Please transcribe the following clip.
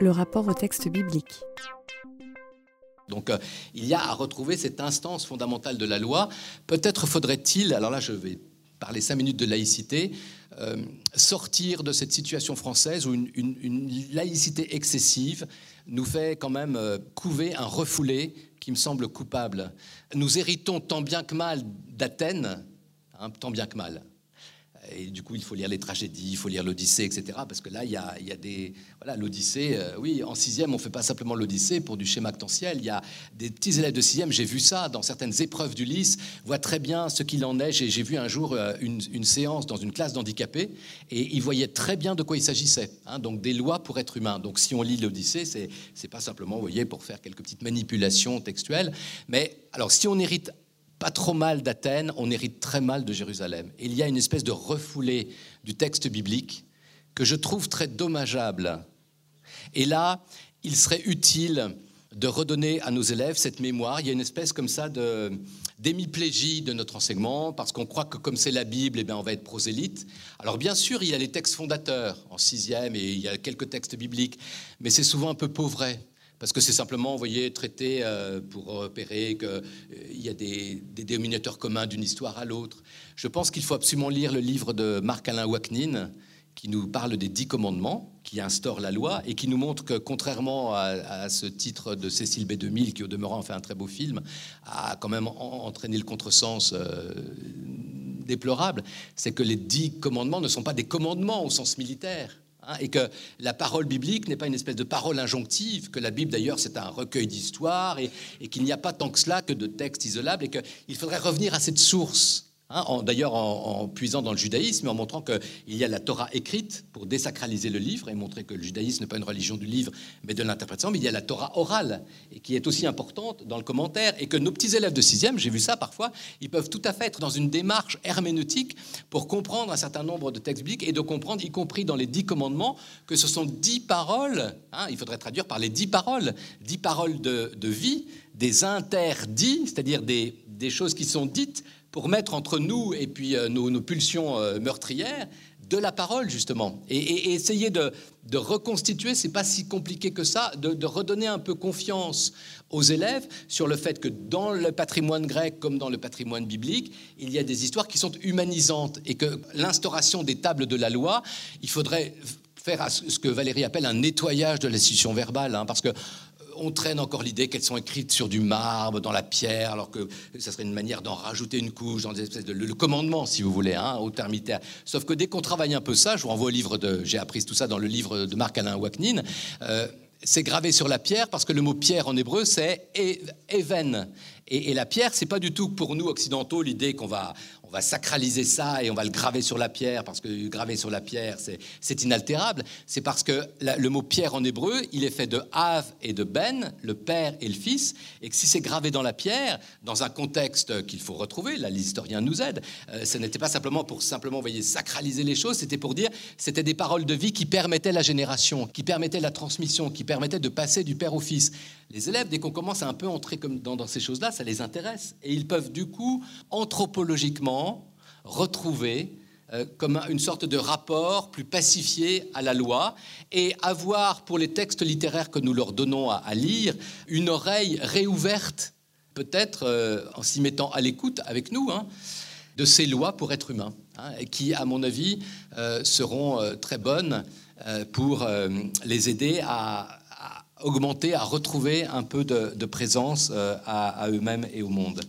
le rapport au texte biblique. Donc euh, il y a à retrouver cette instance fondamentale de la loi. Peut-être faudrait-il, alors là je vais parler cinq minutes de laïcité, euh, sortir de cette situation française où une, laïcité excessive nous fait quand même euh, couver un refoulé qui me semble coupable. Nous héritons tant bien que mal d'Athènes, hein, tant bien que mal. Et du coup, il faut lire les tragédies, il faut lire l'Odyssée, etc. Parce que là, il y a, des. Voilà, l'Odyssée, euh, oui, en sixième, on ne fait pas simplement l'Odyssée pour du schéma actentiel. Il y a des petits élèves de sixième, j'ai vu ça dans certaines épreuves du lycée, voient très bien ce qu'il en est. J'ai vu un jour euh, une, séance dans une classe d'handicapés et ils voyaient très bien de quoi il s'agissait. Hein, donc, des lois pour être humain. Donc, si on lit l'Odyssée, c'est, c'est pas simplement, vous voyez, pour faire quelques petites manipulations textuelles. Mais alors, si on hérite pas trop mal d'Athènes, on hérite très mal de Jérusalem. il y a une espèce de refoulé du texte biblique que je trouve très dommageable. Et là, il serait utile de redonner à nos élèves cette mémoire. Il y a une espèce comme ça de d'hémiplégie de notre enseignement, parce qu'on croit que comme c'est la Bible, eh bien, on va être prosélyte. Alors bien sûr, il y a les textes fondateurs en sixième, et il y a quelques textes bibliques, mais c'est souvent un peu pauvret parce que c'est simplement, vous voyez, traité euh, pour repérer qu'il euh, y a des, dénominateurs communs d'une histoire à l'autre. Je pense qu'il faut absolument lire le livre de Marc-Alain Waknin, qui nous parle des dix commandements, qui instaure la loi, et qui nous montre que, contrairement à, ce titre de Cécile B2000, qui au demeurant fait un très beau film, a quand même entraîné le contresens euh, déplorable, c'est que les dix commandements ne sont pas des commandements au sens militaire. Hein, et que la parole biblique n'est pas une espèce de parole injonctive, que la Bible d'ailleurs c'est un recueil d'histoires et, et qu'il n'y a pas tant que cela que de textes isolables et qu'il faudrait revenir à cette source Hein, d'ailleurs, en, puisant dans le judaïsme, en montrant qu'il y a la Torah écrite pour désacraliser le livre et montrer que le judaïsme n'est pas une religion du livre, mais de l'interprétation, mais il y a la Torah orale, et qui est aussi importante dans le commentaire, et que nos petits élèves de sixième, j'ai vu ça parfois, ils peuvent tout à fait être dans une démarche herméneutique pour comprendre un certain nombre de textes bibliques et de comprendre, y compris dans les dix commandements, que ce sont dix paroles, hein, il faudrait traduire par les dix paroles, dix paroles de, vie, des interdits, c'est-à-dire des, des choses qui sont dites pour mettre entre nous et puis euh, nos, pulsions euh, meurtrières de la parole justement. Et, essayer de, de reconstituer c'est pas si compliqué que ça de, redonner un peu confiance aux élèves sur le fait que dans le patrimoine grec comme dans le patrimoine biblique il y a des histoires qui sont humanisantes et que l'instauration des tables de la loi il faudrait faire ce que Valérie appelle un nettoyage de l'institution verbale hein, parce que on traîne encore l'idée qu'elles sont écrites sur du marbre, dans la pierre, alors que ça serait une manière d'en rajouter une couche dans des espèces de le, commandement, si vous voulez, hein, au termitaire. Sauf que dès qu'on travaille un peu ça, je vous renvoie au livre de, j'ai appris tout ça dans le livre de Marc-Alain Waknin, euh, c'est gravé sur la pierre parce que le mot pierre en hébreu c'est even. Et, la pierre, c'est pas du tout pour nous occidentaux l'idée qu'on va va sacraliser ça et on va le graver sur la pierre parce que graver sur la pierre, c'est inaltérable. C'est parce que le mot pierre en hébreu, il est fait de Av et de Ben, le Père et le Fils, et que si c'est gravé dans la pierre, dans un contexte qu'il faut retrouver, là l'historien nous aide, euh, ce n'était pas simplement pour simplement, voyez, sacraliser les choses, c'était pour dire, c'était des paroles de vie qui permettaient la génération, qui permettaient la transmission, qui permettaient de passer du Père au Fils. Les élèves, dès qu'on commence à un peu entrer comme dans ces choses-là, ça les intéresse. Et ils peuvent du coup, anthropologiquement, retrouver euh, comme une sorte de rapport plus pacifié à la loi et avoir pour les textes littéraires que nous leur donnons à, lire une oreille réouverte, peut-être euh, en s'y mettant à l'écoute avec nous, hein, de ces lois pour être humain, hein, qui, à mon avis, euh, seront très bonnes pour les aider à, augmenter, à retrouver un peu de, présence à eux-mêmes et au monde.